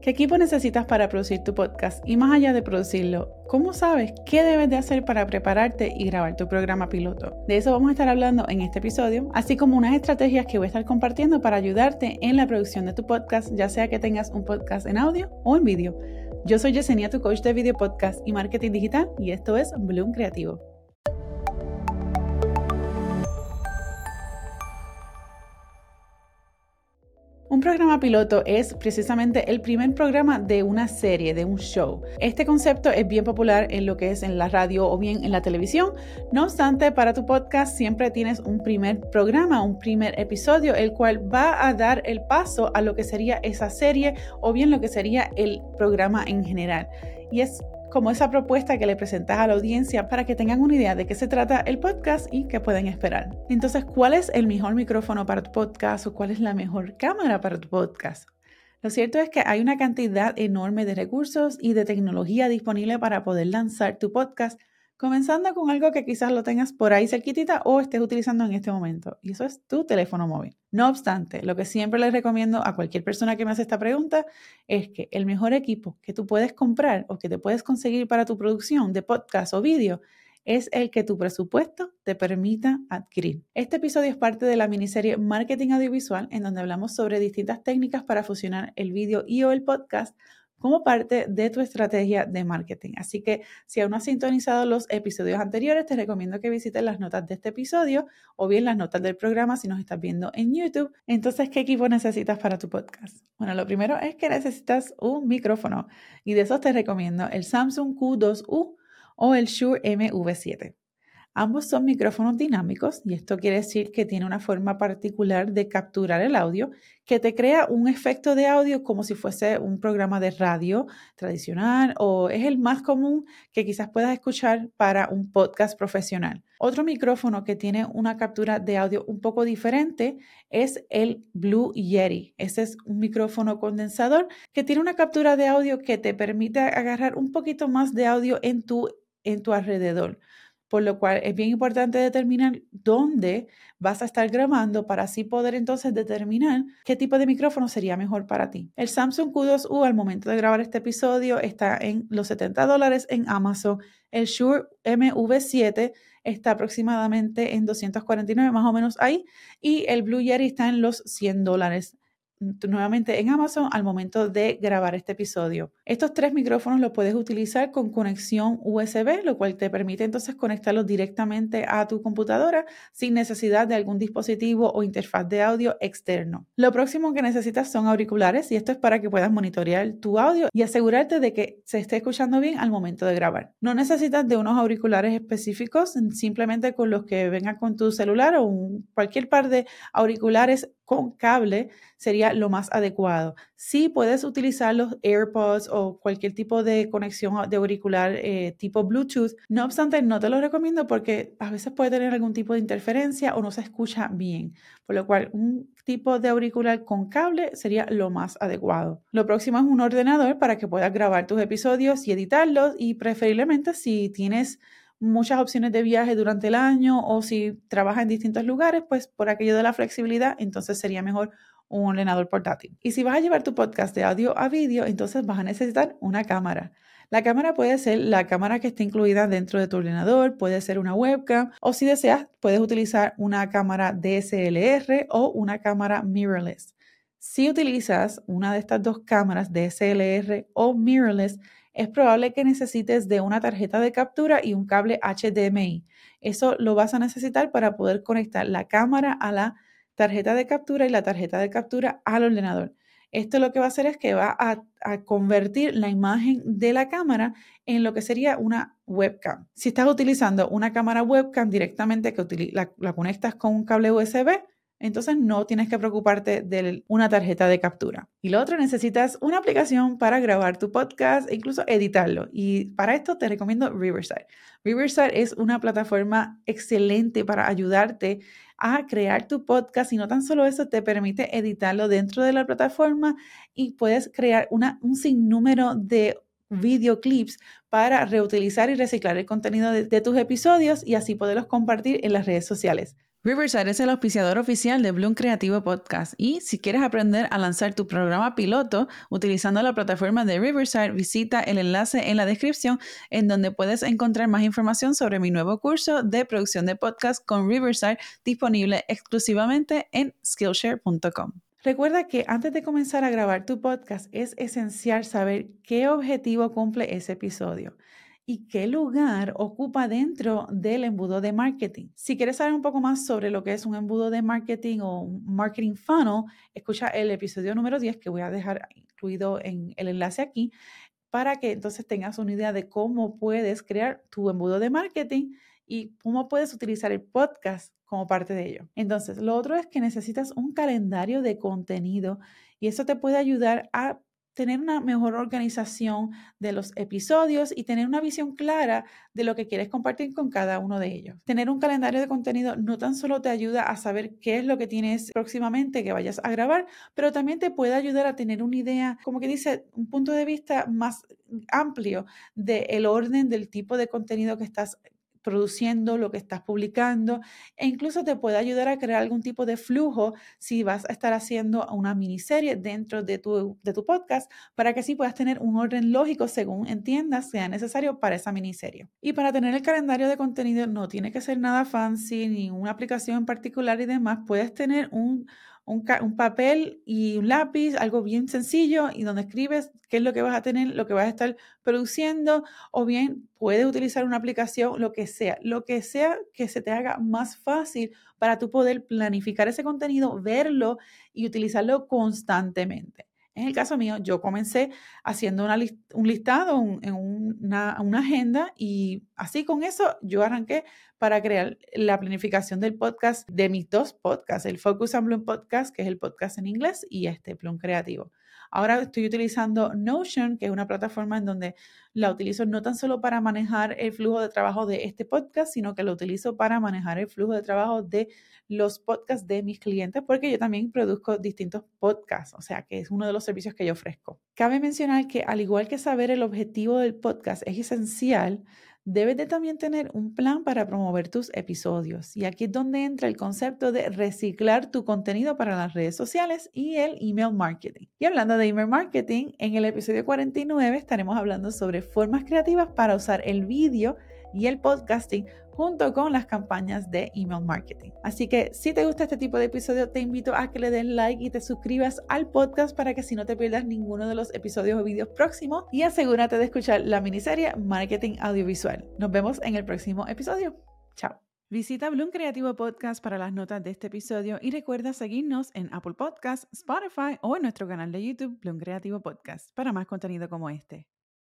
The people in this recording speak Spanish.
¿Qué equipo necesitas para producir tu podcast? Y más allá de producirlo, ¿cómo sabes qué debes de hacer para prepararte y grabar tu programa piloto? De eso vamos a estar hablando en este episodio, así como unas estrategias que voy a estar compartiendo para ayudarte en la producción de tu podcast, ya sea que tengas un podcast en audio o en vídeo. Yo soy Yesenia, tu coach de video podcast y marketing digital, y esto es Bloom Creativo. Un programa piloto es precisamente el primer programa de una serie, de un show. Este concepto es bien popular en lo que es en la radio o bien en la televisión. No obstante, para tu podcast siempre tienes un primer programa, un primer episodio, el cual va a dar el paso a lo que sería esa serie o bien lo que sería el programa en general. Y es como esa propuesta que le presentas a la audiencia para que tengan una idea de qué se trata el podcast y qué pueden esperar. Entonces, ¿cuál es el mejor micrófono para tu podcast o cuál es la mejor cámara para tu podcast? Lo cierto es que hay una cantidad enorme de recursos y de tecnología disponible para poder lanzar tu podcast comenzando con algo que quizás lo tengas por ahí cerquitita o estés utilizando en este momento, y eso es tu teléfono móvil. No obstante, lo que siempre les recomiendo a cualquier persona que me hace esta pregunta es que el mejor equipo que tú puedes comprar o que te puedes conseguir para tu producción de podcast o vídeo es el que tu presupuesto te permita adquirir. Este episodio es parte de la miniserie Marketing Audiovisual, en donde hablamos sobre distintas técnicas para fusionar el vídeo y o el podcast como parte de tu estrategia de marketing. Así que si aún no has sintonizado los episodios anteriores, te recomiendo que visites las notas de este episodio o bien las notas del programa si nos estás viendo en YouTube. Entonces, ¿qué equipo necesitas para tu podcast? Bueno, lo primero es que necesitas un micrófono y de esos te recomiendo el Samsung Q2U o el Shure MV7. Ambos son micrófonos dinámicos y esto quiere decir que tiene una forma particular de capturar el audio que te crea un efecto de audio como si fuese un programa de radio tradicional o es el más común que quizás puedas escuchar para un podcast profesional. Otro micrófono que tiene una captura de audio un poco diferente es el Blue Yeti. Ese es un micrófono condensador que tiene una captura de audio que te permite agarrar un poquito más de audio en tu, en tu alrededor por lo cual es bien importante determinar dónde vas a estar grabando para así poder entonces determinar qué tipo de micrófono sería mejor para ti. El Samsung Q2U al momento de grabar este episodio está en los 70 dólares en Amazon. El Shure MV7 está aproximadamente en 249 más o menos ahí y el Blue Yeti está en los 100 dólares nuevamente en Amazon al momento de grabar este episodio. Estos tres micrófonos los puedes utilizar con conexión USB, lo cual te permite entonces conectarlos directamente a tu computadora sin necesidad de algún dispositivo o interfaz de audio externo. Lo próximo que necesitas son auriculares y esto es para que puedas monitorear tu audio y asegurarte de que se esté escuchando bien al momento de grabar. No necesitas de unos auriculares específicos, simplemente con los que vengan con tu celular o cualquier par de auriculares con cable sería lo más adecuado. Sí puedes utilizar los AirPods o cualquier tipo de conexión de auricular eh, tipo Bluetooth. No obstante, no te lo recomiendo porque a veces puede tener algún tipo de interferencia o no se escucha bien. Por lo cual, un tipo de auricular con cable sería lo más adecuado. Lo próximo es un ordenador para que puedas grabar tus episodios y editarlos y preferiblemente si tienes muchas opciones de viaje durante el año o si trabajas en distintos lugares, pues por aquello de la flexibilidad, entonces sería mejor un ordenador portátil. Y si vas a llevar tu podcast de audio a vídeo, entonces vas a necesitar una cámara. La cámara puede ser la cámara que esté incluida dentro de tu ordenador, puede ser una webcam o si deseas puedes utilizar una cámara DSLR o una cámara mirrorless. Si utilizas una de estas dos cámaras DSLR o mirrorless, es probable que necesites de una tarjeta de captura y un cable HDMI. Eso lo vas a necesitar para poder conectar la cámara a la tarjeta de captura y la tarjeta de captura al ordenador. Esto lo que va a hacer es que va a, convertir la imagen de la cámara en lo que sería una webcam. Si estás utilizando una cámara webcam directamente que la conectas con un cable USB, entonces no tienes que preocuparte de una tarjeta de captura. Y lo otro, necesitas una aplicación para grabar tu podcast e incluso editarlo. Y para esto te recomiendo Riverside. Riverside es una plataforma excelente para ayudarte a crear tu podcast y no tan solo eso, te permite editarlo dentro de la plataforma y puedes crear un sinnúmero de videoclips para reutilizar y reciclar el contenido de, tus episodios y así poderlos compartir en las redes sociales. Riverside es el auspiciador oficial de Bloom Creativo Podcast y si quieres aprender a lanzar tu programa piloto utilizando la plataforma de Riverside, visita el enlace en la descripción en donde puedes encontrar más información sobre mi nuevo curso de producción de podcast con Riverside disponible exclusivamente en skillshare.com. Recuerda que antes de comenzar a grabar tu podcast es esencial saber qué objetivo cumple ese episodio y qué lugar ocupa dentro del embudo de marketing. Si quieres saber un poco más sobre lo que es un embudo de marketing o un marketing funnel, escucha el episodio número 10 que voy a dejar incluido en el enlace aquí para que entonces tengas una idea de cómo puedes crear tu embudo de marketing y cómo puedes utilizar el podcast como parte de ello. Entonces, lo otro es que necesitas un calendario de contenido y eso te puede ayudar a tener una mejor organización de los episodios y tener una visión clara de lo que quieres compartir con cada uno de ellos. Tener un calendario de contenido no tan solo te ayuda a saber qué es lo que tienes próximamente que vayas a grabar, pero también te puede ayudar a tener una idea, como que dice, un punto de vista más amplio del orden del tipo de contenido que estás produciendo, lo que estás publicando e incluso te puede ayudar a crear algún tipo de flujo si vas a estar haciendo una miniserie dentro de tu, de tu podcast para que así puedas tener un orden lógico según entiendas sea necesario para esa miniserie. Y para tener el calendario de contenido no tiene que ser nada fancy ni una aplicación en particular y demás, puedes tener un un, papel y un lápiz, algo bien sencillo y donde escribes qué es lo que vas a tener, lo que vas a estar produciendo o bien puedes utilizar una aplicación, lo que sea, lo que sea que se te haga más fácil para tú poder planificar ese contenido, verlo y utilizarlo constantemente. En el caso mío, yo comencé haciendo un listado en una, agenda y así con eso yo arranqué para crear la planificación del podcast de mis dos podcasts, el Focus and Bloom Podcast, que es el podcast en inglés, y este Bloom Creativo. Ahora estoy utilizando Notion, que es una plataforma en donde la utilizo no tan solo para manejar el flujo de trabajo de este podcast, sino que lo utilizo para manejar el flujo de trabajo de los podcasts de mis clientes, porque yo también produzco distintos podcasts, o sea que es uno de los servicios que yo ofrezco. Cabe mencionar que al igual que saber el objetivo del podcast es esencial, debes de también tener un plan para promover tus episodios. Y aquí es donde entra el concepto de reciclar tu contenido para las redes sociales y el email marketing. Y hablando de email marketing, en el episodio 49 estaremos hablando sobre formas creativas para usar el vídeo y el podcasting junto con las campañas de email marketing. Así que si te gusta este tipo de episodio, te invito a que le des like y te suscribas al podcast para que si no te pierdas ninguno de los episodios o vídeos próximos y asegúrate de escuchar la miniserie Marketing Audiovisual. Nos vemos en el próximo episodio. Chao. Visita Bloom Creativo Podcast para las notas de este episodio y recuerda seguirnos en Apple Podcasts, Spotify o en nuestro canal de YouTube Bloom Creativo Podcast para más contenido como este.